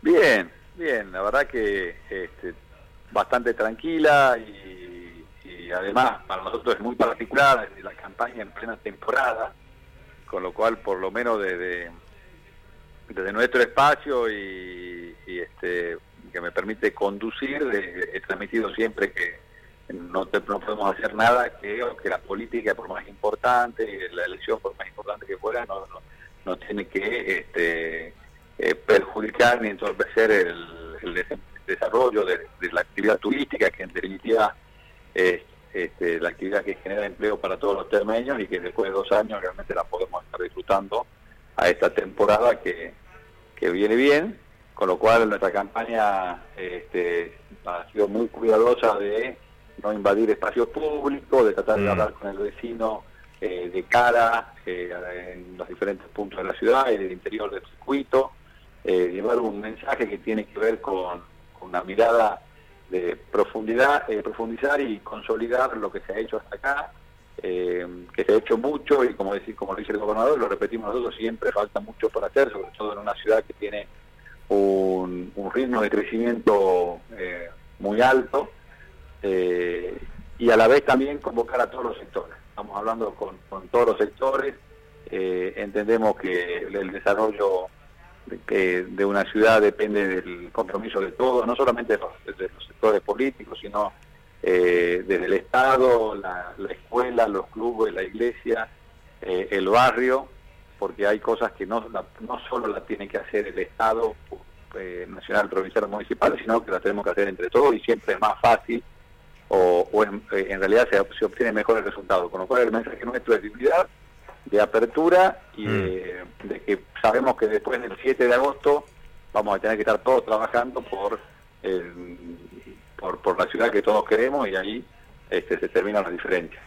Bien, bien, la verdad que este, bastante tranquila y, y además para nosotros es muy particular la campaña en plena temporada, con lo cual por lo menos desde, desde nuestro espacio y, y este que me permite conducir, eh, he transmitido siempre que no, no podemos hacer nada que, que la política, por más importante, la elección, por más importante que fuera, no, no, no tiene que este, eh, perjudicar ni entorpecer el, el desarrollo de, la actividad turística, que en definitiva es este, la actividad que genera empleo para todos los termeños y que después de dos años realmente la podemos estar disfrutando a esta temporada que, que viene bien, con lo cual nuestra campaña este, ha sido muy cuidadosa de no invadir espacios públicos, de tratar de mm. hablar con el vecino eh, de cara eh, en los diferentes puntos de la ciudad, en el interior del circuito, eh, llevar un mensaje que tiene que ver con, una mirada de profundidad, profundizar y consolidar lo que se ha hecho hasta acá, que se ha hecho mucho y como decir, como dice el gobernador, lo repetimos nosotros, siempre falta mucho por hacer, sobre todo en una ciudad que tiene un, ritmo de crecimiento muy alto eh, y a la vez también convocar a todos los sectores. Estamos hablando con, todos los sectores, eh, entendemos que el desarrollo de, de, una ciudad depende del compromiso de todos, no solamente de los, sectores políticos, sino eh, desde el Estado, la, escuela, los clubes, la iglesia, el barrio, porque hay cosas que no, no solo las tiene que hacer el Estado nacional, provincial o municipal, sino que las tenemos que hacer entre todos y siempre es más fácil o, eh, en, realidad se, obtiene mejor el resultado. Con lo cual el mensaje nuestro es de unidad, de apertura y mm. De, que sabemos que después del 7 de agosto vamos a tener que estar todos trabajando por, por, por la ciudad que todos queremos y ahí este, se termina la diferencia.